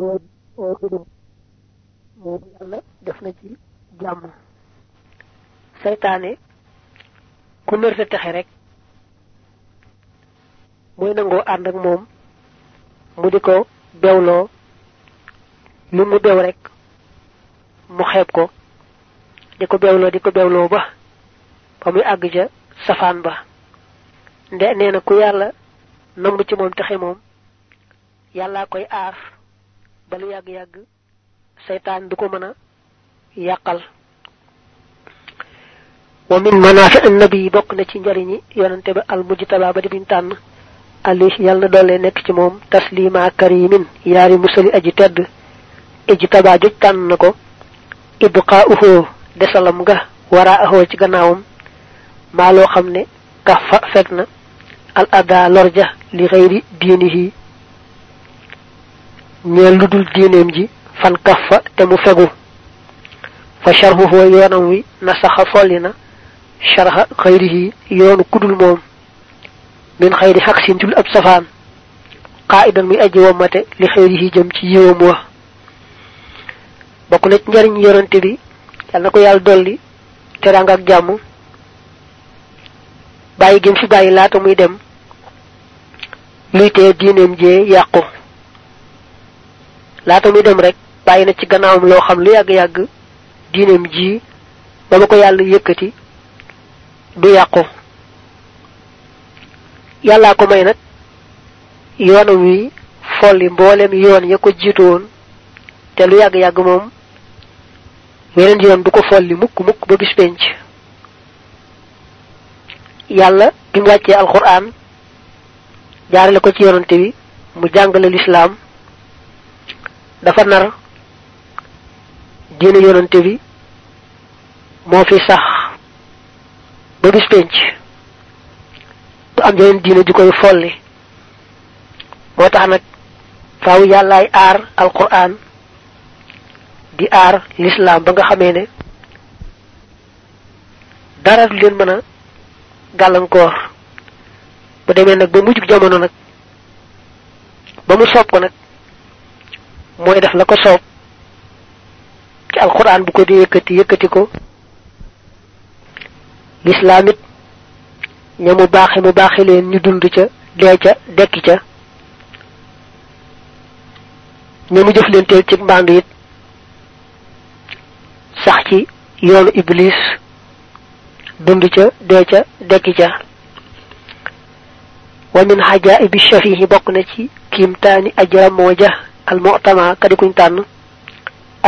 loo oo dudum moom yàlla def na ci jàmm. Saytaane ku nër sa texe rek muy nangoo ànd ak moom mu di ko bewloo. Lu mu bew rek mu xeeb ko. Di ko di ko ba ba muy àgg ca safaan ba. Nde nee na ku yàlla namb ci moom texe moom yàllaa koy aar ba lu yàgg-yàgg seytaan du ko mën a yàqal. Wa min manaafi annabi bokk na ci njariñi yonante ba al mujtaba ba di biñ tànn. Ali yàlla na doole nekk ci moom taslima karimin yaari musali aji tedd. Ijtaba joj tànn na ko. Ibqaa'uhu desalam nga waraa'ahu ci gannaawam. Maa loo xam ne kafa fekk al ada lorja li xëyri diinihi ñeel lu dul diineem ji fan kafa te mu fegu. Fa sharhuhu yoonam wi nasaxa folli na sharha xëyrihi yoonu ku dul moom. Min xëyri xaq sintul ab safaan. Qaa'idan muy aji womate li xëyrihi jëm ci yiwam wa. Bokk na ci njariñ yorante bi yal na ko yàlla dolli teranga ak jàmm. Bàyyi gëm fi bàyyi laata muy dem luy tee diineem jee yàqu. Laata muy dem rek bàyyi na ci gannaawam loo xam lu yàgg-yàgg diineem ji ba ma ko yàlla yëkkati du yàqu. Yàllaa ko may nag yoonam wi folli mboolem yoon ya ko jiitu woon te lu yàgg-yàgg moom weneen yoon du ko folli mukk mukk ba bis penc. Yàlla bi mu wàccee alquran jaarale ko ci yonante bi mu jàngale lislaam dafa nar diine yonante bi moo fi sax ba bis penc du am yeneen diine ju koy folli. moo tax nag faaw yàllaay aar alquran di aar lislaam ba nga xamee ne dara du leen mën a gàllankoor. bu demee nag ba mujjug jamono nag ba mu nag mooy def la ko soob ci alquran bu ko di yëkkati yëkkati ko lislaam it ña mu baaxe mu baaxe leen ñu dund ca dee ca dekki ca ña mu teel ci mbandu it sax ci yoonu iblis dund ca dee ca dekki ca wa min xajaibi shafihi bokk na ci kiimtaani ajra mooja al mu'tama kadi kuñ tànn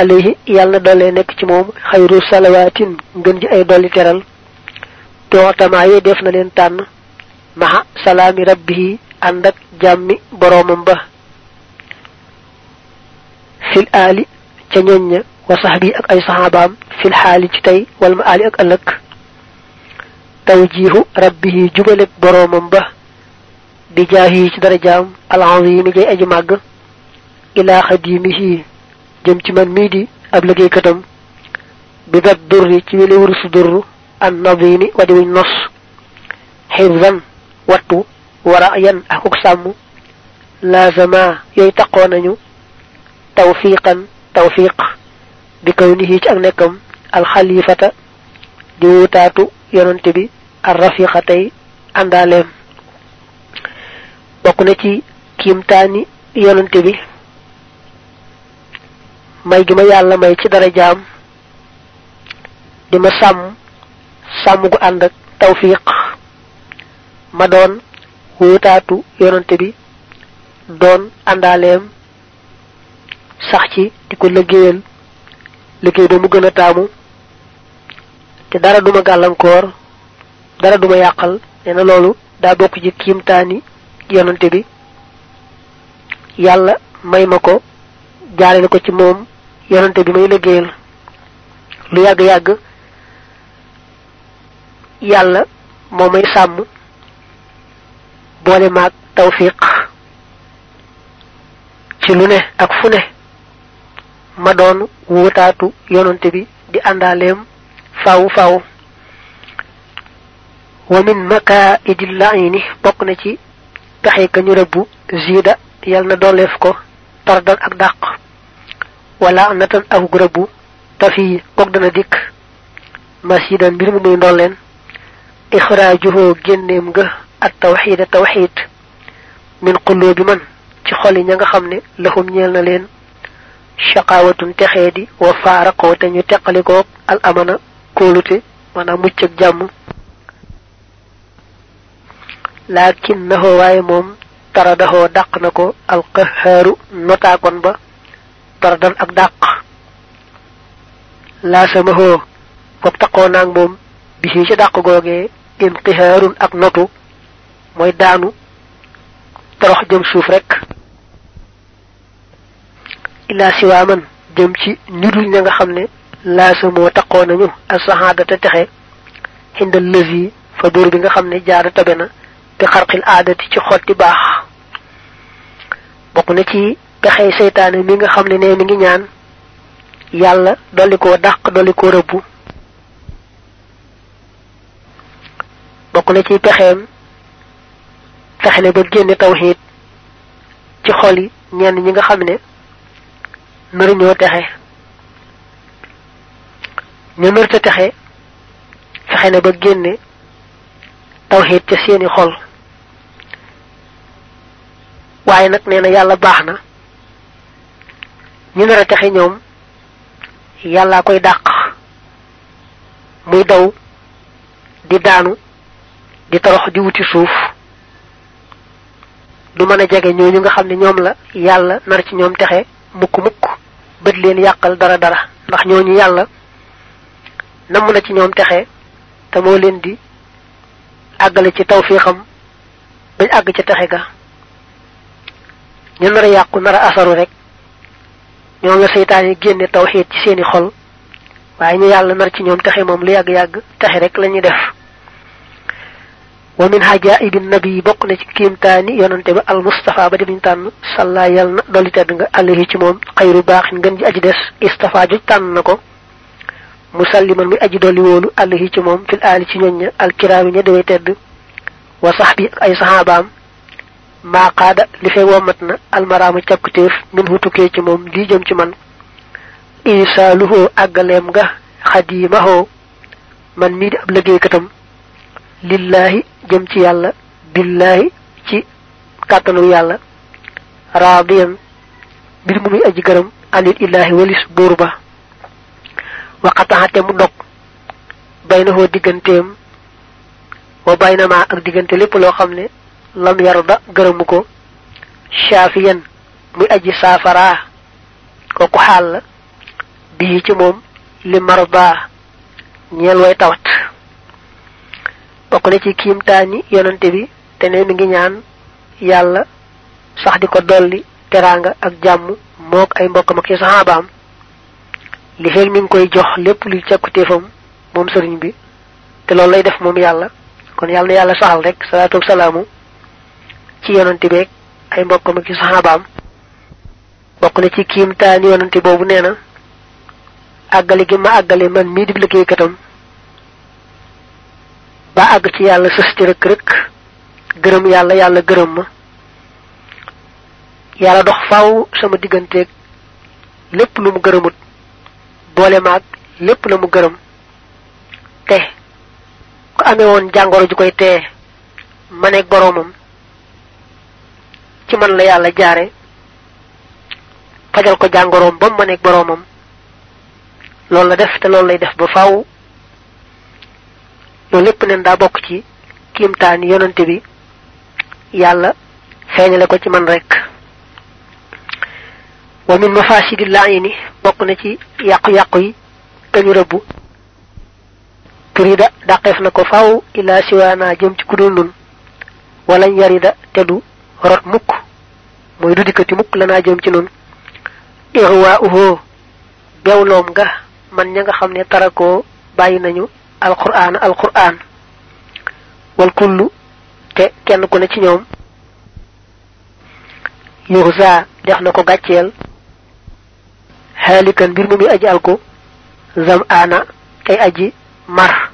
alayhi yàlla na dollee nekk ci moom xayru salawaatin ngën ji ay dolli teral tootama yee def na leen tànn maxa salaami rabbihi ànd ak jàmmi boroomam ba fil aali ca ñoñ ña wa sahbi ak ay saxaabaam fil xaali ci tey wal ma aali ak ëllëg tawjihu rabbihi jubalek boroomam ba bi jaahi ci darajaam alazimi jay aji màgg ilaa xadimihi jëm ci man mii di ab liggéeykatam. Bi dat durri ci wile wurusu durru an nadimi wadi wuñ nos. Xifzan wattu wara yan akuk sàmm. Laazama yooyu taqoo nañu. Tawfiqan tawfiq bi kawnihi ci ak nekkam alxalifata di wutaatu yonante bi ar rafiqa tey àndaaleem. Bokk na ci kiimtaani yonante bi may gi ma yàlla may ci dara jaam. Di ma sàmm sàmm gu ànd ak tawfiq. Ma doon wutaatu yonante bi doon àndaaleem sax ci di ko liggéeyal. Liggéey ba mu gën a taamu. Te dara duma gàllankoor dara duma yàqal. Nee loolu daa bokk ci kiimtaani yonante bi. Yàlla may ma ko jaarale ko ci moom yonante bi may liggéeyal lu yàgg-yàgg yàlla moo may sàmm boole maag tawfiq ci lu ne ak fu ne. Ma doon wutaatu yonante bi di àndaaleem faaw faaw. Wa min makaidil laini bokk na ci pexe ka ñu rëbbu ziida yal na dooleef ko tardan ak dàq wala natan ak gurabu tafi kok dana dikk masjidan mbir mu muy ndolleen ixraajuhoo génneem nga at tawxida tawxid min qulubi man ci xoli ña nga xam ne lahum ñeel na leen shaqawatun texee di wa faaraqoo te ñu teqalikoo al amana kóolute maanaam mucc ak jàmm laakin naxoo waaye moom taradaxoo dàq na ko alqahaaru notaakon ba taradan ak dàq. Laasamahoo foog taqoo naag moom bisi ci dàq googee inqihaarun ak notu mooy daanu torox jëm suuf rek. Illa siwaaman jëm ci nidul ña nga xam ne laa laasamoo taqoo nañu asaxaada te texe xindal lësi fa buur bi nga xam ne jaara tabe na bi xarqil aadati ci xotti baax. Bokk na ci pexey seytaane mi nga xam ne ne mi ngi ñaan. Yàlla dolli koo dàq dolli koo rëbbu. Bokk na ci pexeem fexe ne ba génne tawxiid ci xol yi ñenn ñi nga xam ne nar ñoo texe. Ñu texe fexe ne ba génne tawxiid ca seeni xol. Waaye nag nee na yàlla baax na ñu nar a texe ñoom yàllaa koy dàq. Muy daw di daanu di torox di wuti suuf. Du mën a jege ñooñu nga xam ne ñoom la yàlla nar ci ñoom texe mukk mukk. Bët leen yàqal dara dara ndax ñooñu yàlla namm na ci ñoom texe te moo leen di àggale ci tawfiixam bañ àgg ca texe ga. Ñu nar a yàqu nar a asaru rek. Ñoom la seytaan yi génne tawxiid ci seeni xol. waaye ñu yàlla nar ci ñoom texe moom lu yàgg-yàgg texe rek lañuy def. wa min hajaibi nabi bokk na ci kiimtaani yonante ba al mustafa ba di buñ tànn. Salla yal na dolli tedd nga alayhi ci moom. Xayru ji aji des. Istafa ju tànn na ko. Musalliman muy aji dolli alayhi ci moom. Fil aali ci ñoñ ña alkiraami ña dewey tedd. Wa ay maa qaada li fee womat na almaraamu càkkutéef min hu tukkee ci moom lii jëm ci man. isaaluhoo àggaleem nga xadiimahoo. man mii di ab liggéeykatam. lillahi jëm ci yàlla. billahi ci kàttanu yàlla. raadiyan. mbir mu muy aji gërëm. anil illahi walis buur ba. waqataxate mu dog. baynahoo digganteem. wa baynama ak diggante lépp loo xam ne lam yarda gërëmu ko. Shaafiyan muy aji saafaraa kooku xaal la. Bii ci moom li marda ñeel way tawat. Bokk na ci kiimtaani yonante bi te ne mi ngi ñaan yàlla sax di ko dolli teraanga ak jàmm mook ay mbokkam ak ci saxaabaam. Li feel mi ngi koy jox lépp luy càkkutéefam moom sëriñ bi te loolu lay def moom yàlla. Kon yàlla na yàlla saxal rek salaatu ak salaamu ci yonante beeg ay mbokkam ak ci saxaabaam. Bokk na ci kiimtaani yonante boobu nee na àggale gi ma àggale man di liggéeykatam ba àgg ci yàlla sës ci rëkk rëkk gërëm yàlla yàlla ma. Yàlla dox faaw sama digganteeg lépp lu mu gërëmut boole maag lépp la mu gërëm. Te ku amee woon jàngoro ju koy tee ci man la yàlla jaare fajal ko jàngoroom ba mu maneeg boroomam. Loolu la def te loolu lay def ba faaw loolu lépp daa bokk ci yonante bi. Yàlla feeñale ko ci man rek. Wa min mafasidi laayini bokk na ci yàqu-yàqu yi kañu rëbbu. Turida dàqeef na ko faaw ila siwaana jëm ci kudul nun. Walañ yarida te du rot mukk mooy du dikkati mukk lanaa jëm ci nun irwaa uhoo bewloom nga man ña nga xam ne tarakoo bàyyi nañu alquran alquran wal kullu te kenn ku ne ci ñoom. Yuxza def na ko gàcceel. Xaalikan mu aji alko zam ana kay aji mar.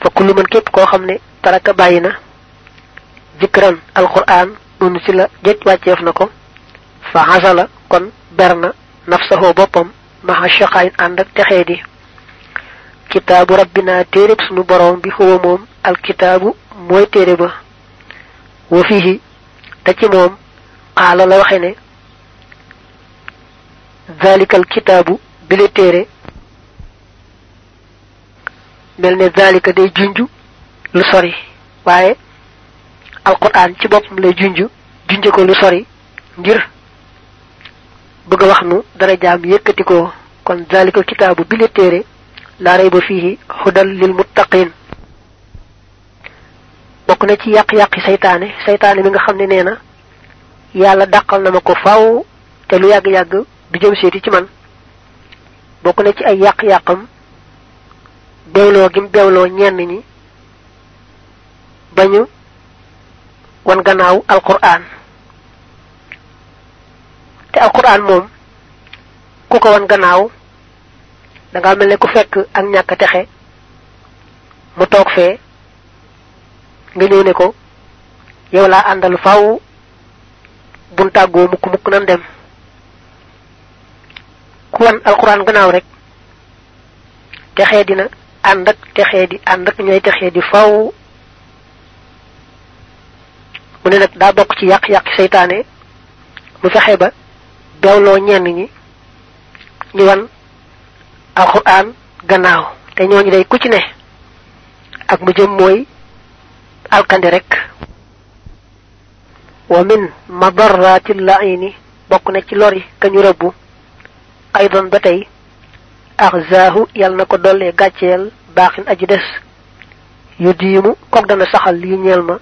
Fa kullu man képp koo xam ne taraka bàyyi na. Alquran noonu ci la jëj wàcceef na ko fa xasala kon berna nafsahu boppam maha shaqayin ànd ak texee di. Kitaabu rabbina téereb sunu boroom bi xuwa moom alkitaabu mooy téere ba. Wa fihi te ci moom qaala la waxe ne kitaabu bile téere. Mel ne zalika day lu sori waaye alquran ci boppam lay junju junje ko lu sori ngir bëgg wax nu dara jaam yëkkati ko. Kon zalika kitaabu bile téere la rayba fihi hudal lil muttaqin bokk na ci yàq-yàqi saytaane saytaane mi nga xam ne yàlla dàqal na ma ko faaw te lu yàgg-yàgg du jëm ci man. Bokk na ci ay gim ñenn ñi bañu wan gannaaw alquran. Te alquran moom ku ko wan gannaaw da nga mel ne ku fekk ak ñàkk texe mu toog fee nga ñëw ne ko yow laa àndal faaw bun tàggoo mukk mukk nan dem. Ku wan alquran gannaaw rek texee dina ànd ak texee di ànd ak ñooy texee di faaw mu ne nag daa bokk ci yàq-yàq seytaane mu fexe ba bewloo ñenn ñi ñu wan alquran gannaaw. te ñooñu day ku ci ne ak mu jëm mooy alkandi rek. wa min madarrati laini bokk na ci lori ka ñu rëbbu. aydan ba tey axzaahu yal na ko dollee gàcceel baaxin aji des. yu diimu dana saxal lii ñeel ma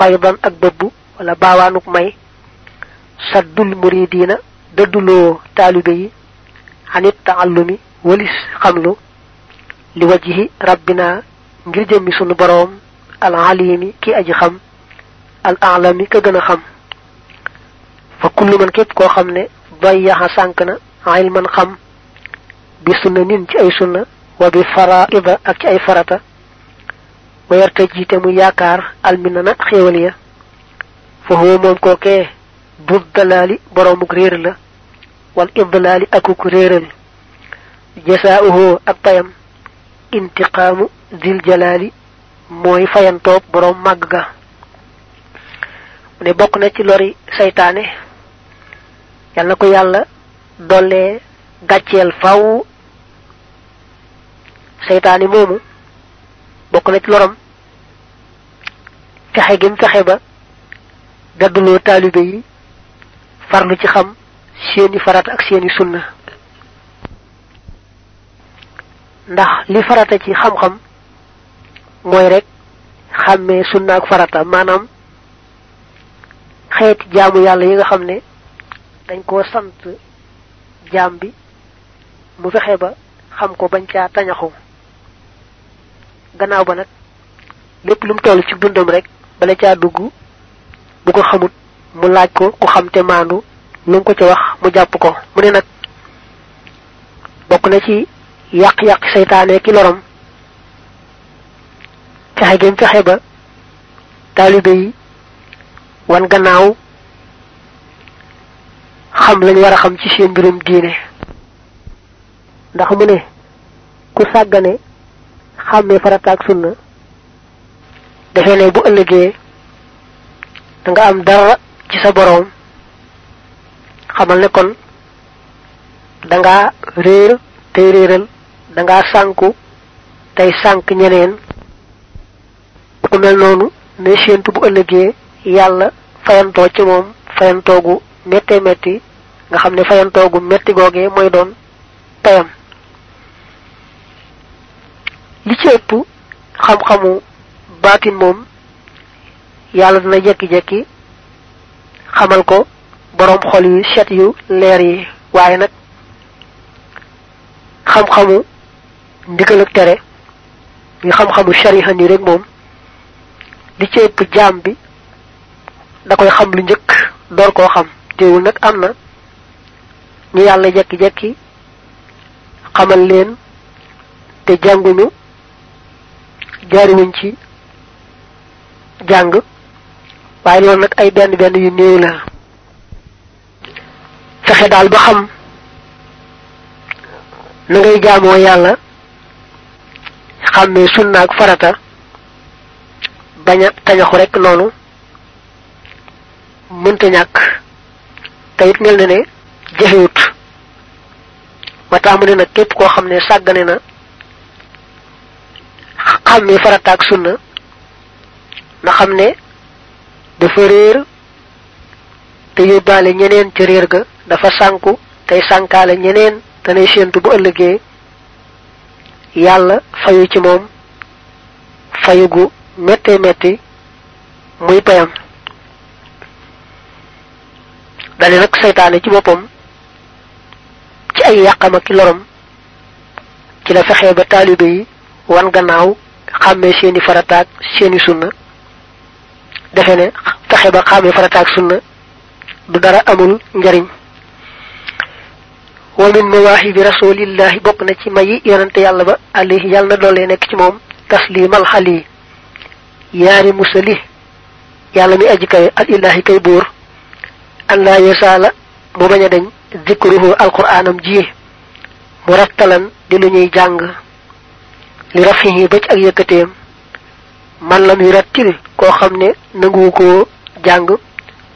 faydan ak bëbb wala baawaanuk may saddul muridina dëdduloo taalibe yi xanit taallumi walis xamlu li wajhi rabbina ngir jëmmi sunu boroom al alimi ki aji xam al alami ka gën a xam fa kullu man képp koo xam ne bayyaxa sànk na ilman xam bi sunna nin ci ay sunna wa bi faraida ak ci ay farata wa yarta jiite mu yaakaar almina na xéewal ya. Fa moom kookee bud dalaali boroomuk réer la wal idlaali akuk réeral. Jasaauhu ak payam intiqaamu dil jalaali mooy fayantoob boroom màgg ga. Mu ne bokk na ci lori saytaane yal na ko yàlla dollee gàcceel faw. Saytaane moomu bokk na ci loram. Fexe gim fexe ba dadduloo taalibe yi farlu ci xam seeni farata ak seeni sunna. Ndax li farata ci xam-xam mooy rek xàmmee sunna ak farata maanaam xeeti jaamu yàlla yi nga xam ne dañ koo sant jaam bi mu fexe ba xam ko bañ caa tañaxu. Gannaaw ba nag lépp lu mu toll ci dundam rek bala caa dugg bu ko xamut mu laaj ko ku xam te maandu lu ko ca wax mu jàpp ko. Mu ne nag bokk na ci yàq-yàq seytaane ki lorom fexe gém fexe ba taalibe yi wan gannaaw xam lañ war a xam ci seen mbirum diine. Ndax mu ne ku sàggane xàmmee farata ak sunna. Defe ne bu ëllëgee da nga am dara ci sa boroom xamal ne kon da nga réer tey réeral da nga sànku tey sànk ñeneen. Ku mel noonu ne séentu bu ëllëgee yàlla fayantoo ci méttee métti nga xam ne fayantoogu métti googee mooy doon payam li ci ëpp xam-xamu baatin moom yàlla dina jekki-jekki xamal ko boroom xol yu set yu leer yi. waaye nag xam-xamu ndigal ak tere ñu xam-xamu shariha ni rek moom li ci ëpp jaam bi da koy xam lu njëkk door koo xam. Teewul nag am na ñu yàlla jekki-jekki xamal leen te jànguñu jaariwuñ ci jàng. Waaye loolu nag ay benn benn yu néew la. Fexe daal ba xam na ngay jaamoo yàlla xam sunna ak farata bañ a tañaxu rek noonu mënta ñàkk. Te it mel na ne jafewut. Ba ne nag képp koo xam ne sàggane na xàmmee farata ak sunna na xam ne dafa réer te yóbbaale ñeneen ca réer ga dafa sànku tey sànkaale ñeneen te nay séentu bu ëllëgee yàlla fayu ci moom fayu gu metti metti muy payam. Dale nag seytaane ci boppam ci ay yàqam ak lorom ci la fexee ba taalibe yi wan gannaaw xàmmee seeni farataak seeni sunna. Defe ne fexe ba xàmmee farataak sunna du dara amul njariñ. Wa min mawaahibi rasulillahi bokk na ci mayi yonante yàlla ba alayhi yàlla na doole nekk ci moom taslimal xali yaari musali yàlla mi aji kay al ilahi kay buur. An laa yasaala mu bañ a dañ zikruhu alquraanam ji mu rattalan di lu ñuy jàng. Li rafihi ba ak yëkkateem. Man lam yu rattil koo xam ne nanguwu koo jàng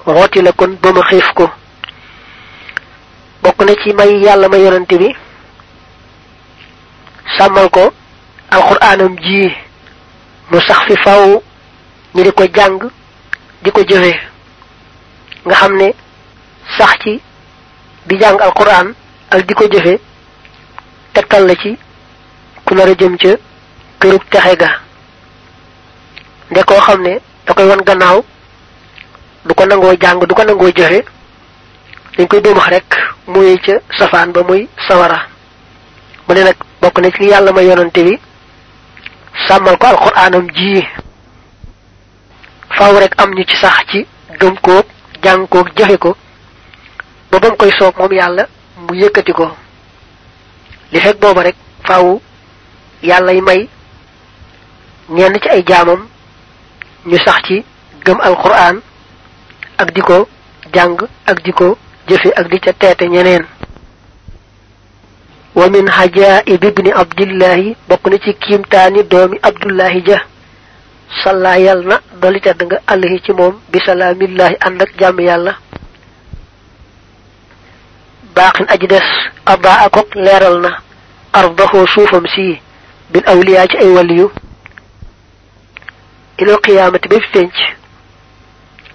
xooti la kon ba ma xiif ko. Bokk na ci may yàlla ma yonante bi sàmmal ko alquraanam ji mu sax fi faw di ko jàng di ko jëfe. Nga xam ne sax ci di jàng alquran ak di ko jëfe tegtal la ci ku nar jëm ca kërug texe ga. Nde koo xam ne da koy wan gannaaw du ko nangoo jàng du ko nangoo jëfe dañ koy dóomax rek muy ca safaan ba muy sawara. Mu ne nag bokk na ci yàlla ma yonante bi sàmmal ko alquranam ji. Faaw rek am ñu ci sax ci gëm jàng ko ba ba mu koy soob moom yàlla mu yëkkati ko. Li fekk booba rek faaw yàlla y may ñenn ci ay jaamam ñu sax ci gëm alquran ak di ko jàng ak di ko jëfe ak di ca teete ñeneen. Wa min hajaib ibni abdillahi bokk na ci kiimtaani doomi abdullahi ja. Salla yàlla na dolli tedd nga allahi ci moom bi salaamillahi ànd ak jàmm yàlla. Baaxin aji des abba akok leeral na ardaxoo suufam si bil awliyaa ci ay waliyu ilal qiyaamati ba bis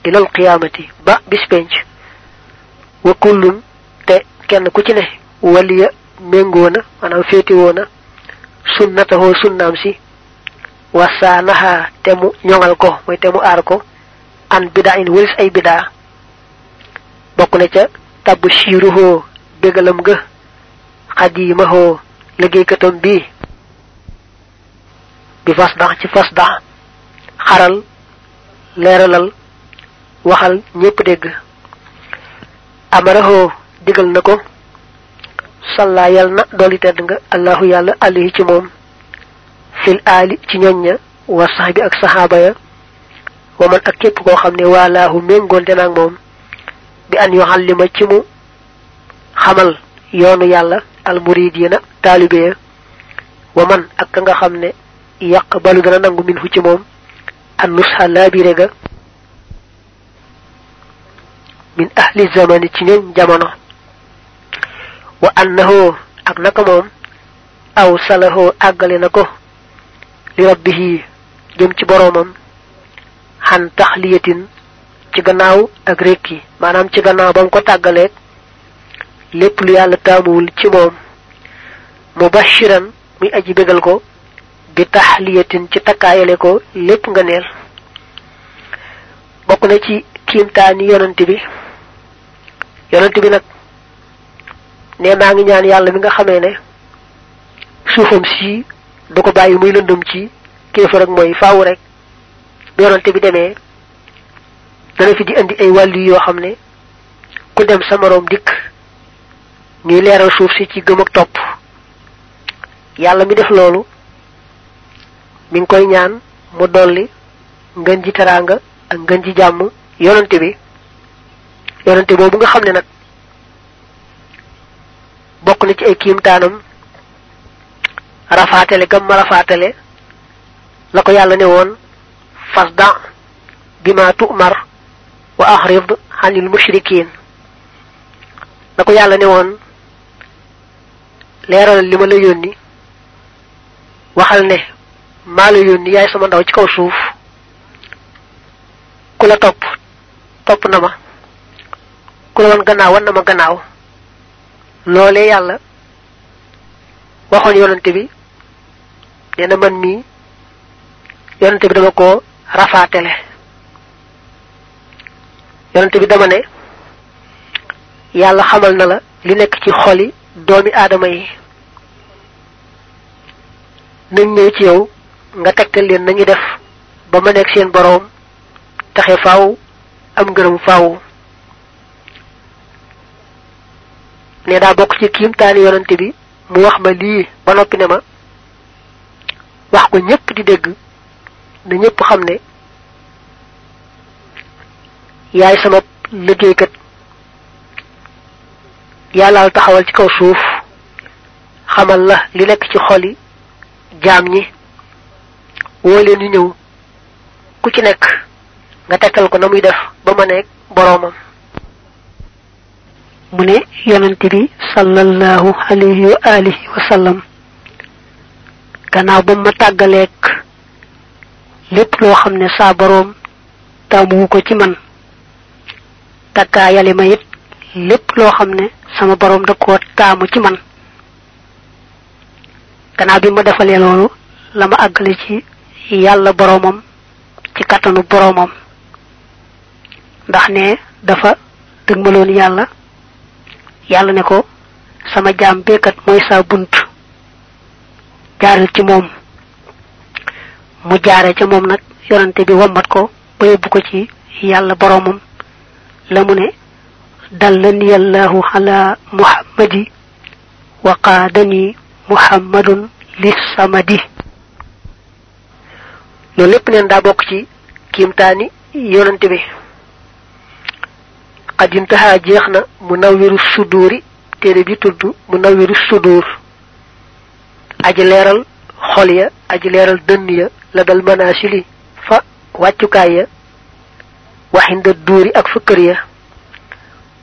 ilal qiyaamati ba bis penc wa kullun te kenn ku ci ne waliya méngoo na maanaam féetiwoo na sunnatahoo sunnaam si wasaanaha te mu ñoŋal ko mooy te mu ko an bidaa in wëlis ay bidaa bokk na ca tabb siiruhoo bégalam ga xadiimahoo liggéeykatam bii bi fas dax ci fas dax xaral leeralal waxal ñépp dégg. Amarahoo digal na ko salla na dolli tedd nga allahu yàlla alayhi ci fil aali ci ñoñña wa sax bi ak saxaaba ya wa man ak képp koo xam ne waalaahu méngoonte naag moom bi an yuxallima ci mu xamal yoonu yàlla almuridiina taalibe ya wa man ak ka nga yàq balu dana nangu min fu ci moom. An nusxa laabire ga min ahli zamani ci ñoñ jamono. Wa annahu ak naka moom. Aw salahoo àggale na ko. Li rabbihi jëm ci boroomam. Xan taxliyatin ci gannaaw ak rekki. Maanaam ci gannaaw ba mu ko tàggaleeg lépp lu yàlla taamuwul ci moom. Mubashiran muy aji bégal ko bi taxliyatin ci takkaayale ko lépp nga neel. Bokk na ci kiimtaani yonante bi. Yonante bi nag ne maa ngi ñaan yàlla mi nga xamee ne suufam si du ko bàyyi muy lëndëm ci kéefar ak mooy faaw rek. Bu yonante bi demee fi di indi ay wàllu yoo xam ne ku dem sa moroom dikk ñuy leeral suuf si ci gëm ak topp. Yàlla mi def loolu mi ngi koy ñaan mu dolli ngën ji teraanga ak ngën ji jàmm yonante bi. yonante boobu nga xam ne nag bokk na ci ay kiimtaanam rafaatale gam ma rafaatale la ko yàlla ne woon fasda bima tu'mar wa ahrid anil mushrikin la ko yàlla ne woon leeralal li ma la yónni waxal ne maa la yónni yaay sama ndaw ci kaw suuf. Ku la topp topp na ma. Ku la wan gannaaw wan na ma gannaaw. Loolee yàlla waxoon yonante bi nee man mii yonante bi dama ko rafaatele. Yonante bi dama ne yàlla xamal na la li nekk ci xoli doomi aadama yi. Nañ ñëw ci yow nga tegtal leen nañu def ba ma nekk seen boroom taxe faaw am ngërëm faaw. Ne daa bokk ci kiimtaani yonante bi mu wax ma lii ba noppi ne ma wax ko ñépp di dégg na ñépp xam ne yaay sama liggéeykat yàllaal taxawal ci kaw suuf xamal la li nekk ci xoli jaam ñi. Woo leen ñu ñëw ku ci nekk nga tekkal ko na muy def ba ma nekk boroomam. mu ne yonent bi sallallahu alayhi wa alihi wa sallam gannaaw ba ma tàggaleek lépp loo xam ne saa boroom ko ci man ma it lépp loo xam sama boroom da koo taamu ci man. gannaaw bi ma defalee loolu la ma ci yàlla boroomam ci kattanu boroomam. Ndax ne dafa dëgmaloon yàlla yàlla ne ko sama jaam beekat mooy saa bunt jaaral ci moom. Mu jaare ca moom nag yonante bi wammat ko ba yóbbu ko ci yàlla boroomam. La mu ne dallani allahu ala muhammadi wa qaadani muhammadun li samadi loolu lépp neen daa bokk ci kiimtaani yonante bi. Qad intaha jeex mu nawwiru suduuri téere bi tudd mu nawwiru suduur. Aji leeral xol ya aji leeral dënn ya la dal fa wàccukaay ya waxinda duuri ak fa kër ya.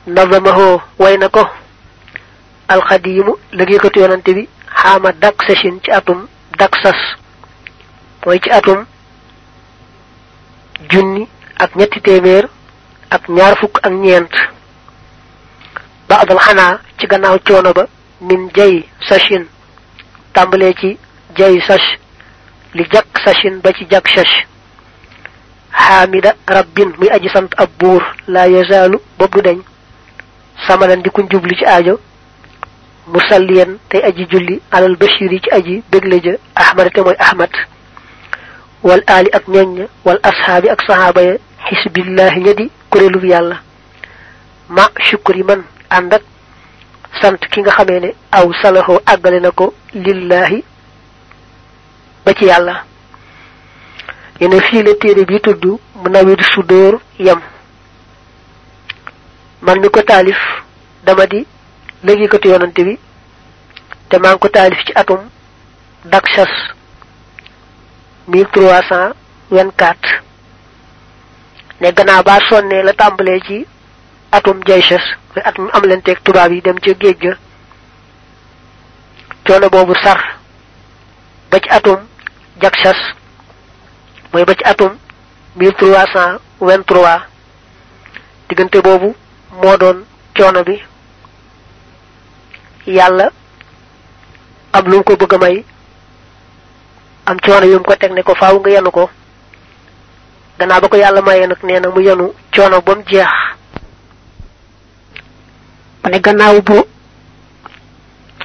Nazamahoo way na ko. Alxadiimu liggéeykatu yonante bi xaama sashin ci atum dak sas. Mooy ci atum junni ak ñetti téeméer ak ñaar fukk ak ñeent. Ba adal xanaa ci gannaaw coono ba min jay sashin tàmbalee ci jay sash li jak sachin ba ci jak sash xaamida rabbin muy aji sant ab buur laa yazaalu boobu deñ. Samalan di kuñ jubli ci aajo. Musalliyan tey aji julli alal bashir yi ci aji bégle ja. Ahmad te mooy ahmad. Wal aali ak ñoñña wal ashaabi ak sahaaba ya xisbillahi ña di yàlla. Ma shukri man ànd sant ki nga xamee ne aw salaxoo àggale na ko lillahi ba ci yàlla. Yene fii téere bi tudd mu nawidu su dóor yam. Man mi ko taalif dama di liggéeykatu yonante bi te maa ko taalif ci atum daksas mille trois cent vingt-quatre ne gannaaw baa sonnee la tàmbalee ci atum jayshas mooy at mu am leen teeg tubaab yi dem ca géej ga. Coono boobu sar ba ci atum jaksas mooy ba ci atum mille trois cent vingt-trois. Diggante boobu moo doon coono bi. Yàlla am lu ko bëgg may am coono yu mu ko teg ne ko faaw nga yenu ko. Gannaaw ba ko yàlla mayee nag nee na mu yenu coono ba mu jeex. Ma ne gannaaw bu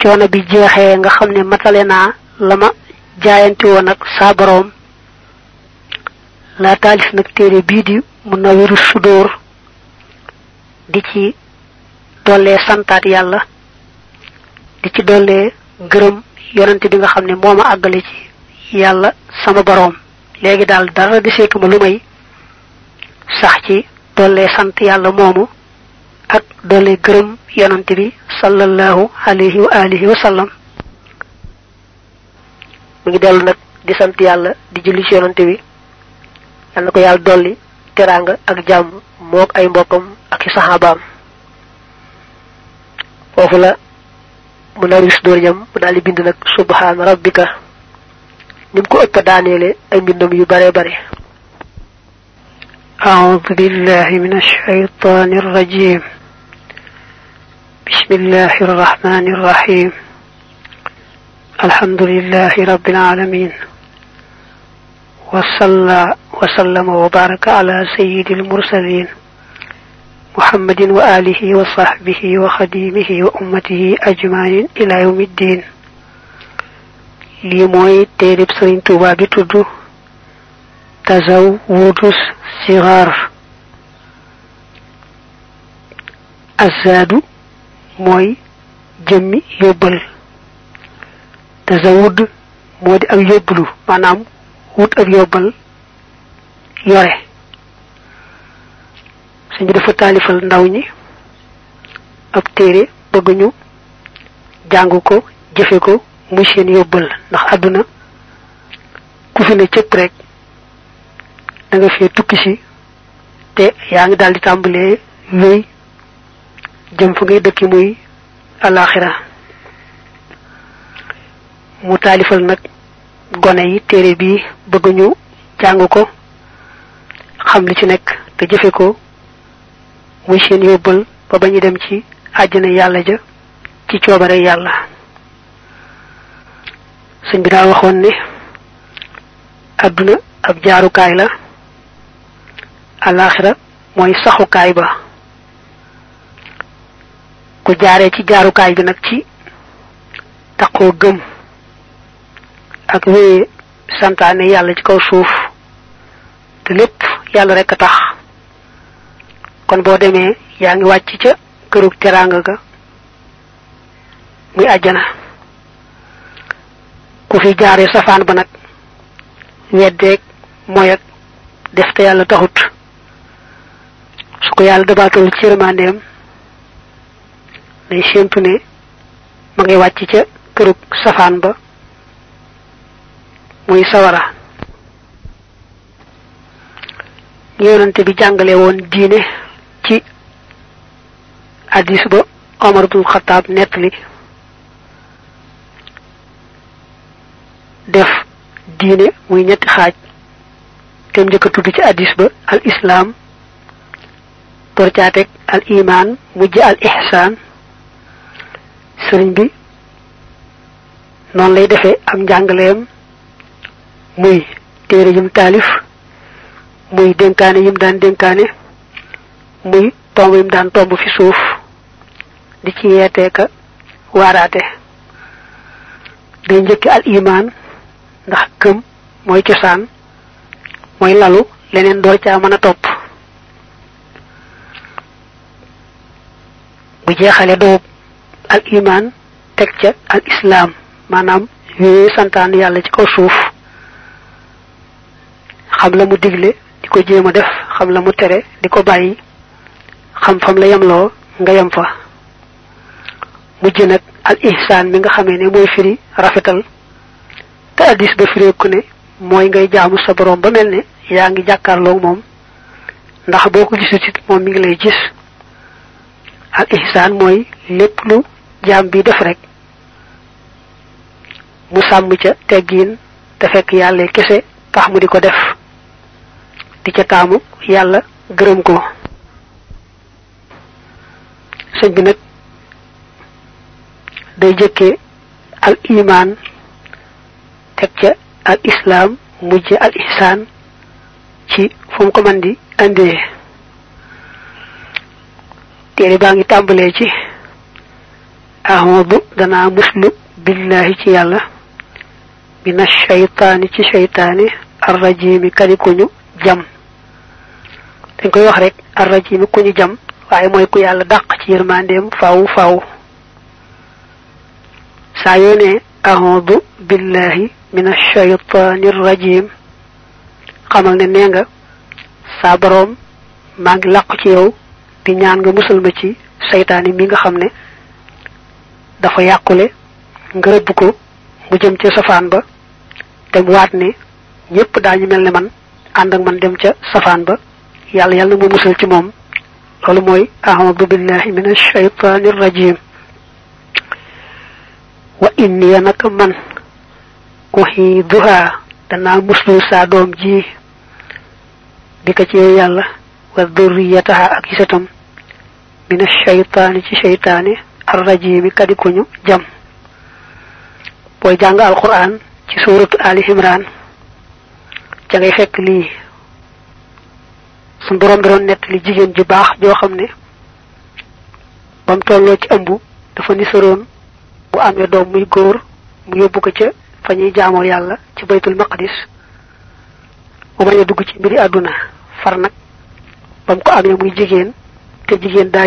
coono bi jeexee nga xam ne matale naa la ma jaayanti woon ak saa boroom. Laa taalif nag téere bii di mu nawiru sudóor di ci dollee santaat yàlla di ci dollee gërëm yonante bi nga xam ne moo ci yàlla sama boroom. Léegi daal dara deseetuma lu may sax ci dollee sant yàlla moomu ak gërëm yonante bi sallallahu alayhi wa alihi wa sallam. Mu ngi dellu nag di sant yàlla di julli ci yonante bi. Yal na ko yàlla dolli teranga ak jàmm moog ay mbokkam ak i saxaabaam. Foofu la mu nawis door jam mu bind nag subhaana rabbika nim ko ëpp daaneele ay bare bare. أعوذ بالله من الشيطان الرجيم. بسم الله الرحمن الرحيم. الحمد لله رب العالمين. وصلى وسلم وبارك على سيد المرسلين محمد وآله وصحبه وخديمه وأمته أجمعين إلى يوم الدين. lii mooy téerib Sëriñ Tuuba bi tudd Tazawwudus Sigaar. Azzaadu mooy jëmmi yóbbal. Tazawud moo di ak yóbbalu maanaam wut ak yóbbal yore. Su dafa taalifal ndaw ñi ab téere bëgguñu jàng ko jëfe ko muy seen yóbbal ndax àdduna ku fi ne cëpp rek da nga fee tukki si te yaa ngi daal di tàmbalee wéy jëm fa ngay dëkki muy alaxira mu taalifal nag gone yi téere bi bëgg ñu jàng ko xam li ci nekk te jëfe ko. Muy seen yóbbal ba ba ñu dem ci àjjana yàlla ja ci coobare yàlla sëñ bi daa waxoon ne àdduna ab jaarukaay la alaxira mooy saxukaay ba ku jaaree ci jaarukaay bi nag ci taqoo gëm ak wéye santaane yàlla ci kaw suuf te lépp yàlla rek a tax kon boo demee yaa ngi wàcc ca kërug teraanga ga muy àjjana ku fi jaaree safaan ba nag weddeeg mooy ak def te yàlla taxut. Su ko yàlla ci yërmandeem day ne ma ngay wàcc ca kërug safaan ba muy sawara. Yonante bi jàngale woon diine ci hadis ba omar bnu xataab def diine muy ñetti xaaj. Te njëkk a tudd ci hadis ba al islam teg al iman mujj al ihsaan. Sëriñ bi noonu lay defee am njàngaleem muy téere yum taalif muy dénkaane yim daan dénkaane muy tomb yim daan tomb fi suuf di ci yeeteeka waaraate. Day njëkki al iman ndax gëm mooy cosaan mooy lalu leneen door caa mën a topp. Bu jeexale doob al iman teg ca al islam maanaam yooyu santaan yàlla ci kaw suuf. Xam la mu digle di ko jéem a def xam la mu tere di ko bàyyi. Xam fam la yemloo nga yem fa. Mujj nag al ihsaan mi nga xamee ne mooy firi rafetal te addis ba fireeku ne mooy ngay jaamu sa borom ba mel ne yaa ngi ndax boo ko gisut it moom mi ngi lay gis. Al ihsaan mooy lépp lu jaam bi def rek. Mu ca teggiin te fekk yàlla kese tax mu di ko def. Di ca taamu yàlla gërëm ko. Bi nag day al iman teg ca al islam mujj al ihsaan ci fu mu ko man di andee. Téere baa ngi tàmbalee ci ahmadu danaa muslu billahi ci yàlla mina shaytaani ci shaytaani arrajimi kadi kuñu jam. Dañ koy wax rek arrajimi kuñu jam waaye mooy ku yàlla dàq ci yërmandeem faaw faaw saa yoo ne ahmadu billahi mina shaytaani rajim xamal ne nee nga saa boroom maa ngi làqu ci yow di ñaan nga musal ma ci saytaani mi nga xam dafa yàqule nga rëbb ko mu jëm ca safaan ba te mu waat ne ñépp daañu mel ne man ak man dem ba. Ci billahi min ashaytaani rajim wa inni naka man uhiduha danaa muslu saa doom ji. Bi ka ci yàlla wa dhurriyataha ak isatam min ashaytaani ci shaytaani arrajimi kadi ko ñu jam. Booy jàng alquran ci suratu ali imran ca ngay fekk lii. Sun borom doon nettali jigéen ju baax joo xam ne bam tolloo ci ëmb dafa nisaroon bu amee doom muy góor mu yóbbu ko fa ñuy jaamoo yàlla ci baytul maqdis mu bañ a dugg ci mbiri àdduna far nag bam ko amee muy jigéen te jigéen daa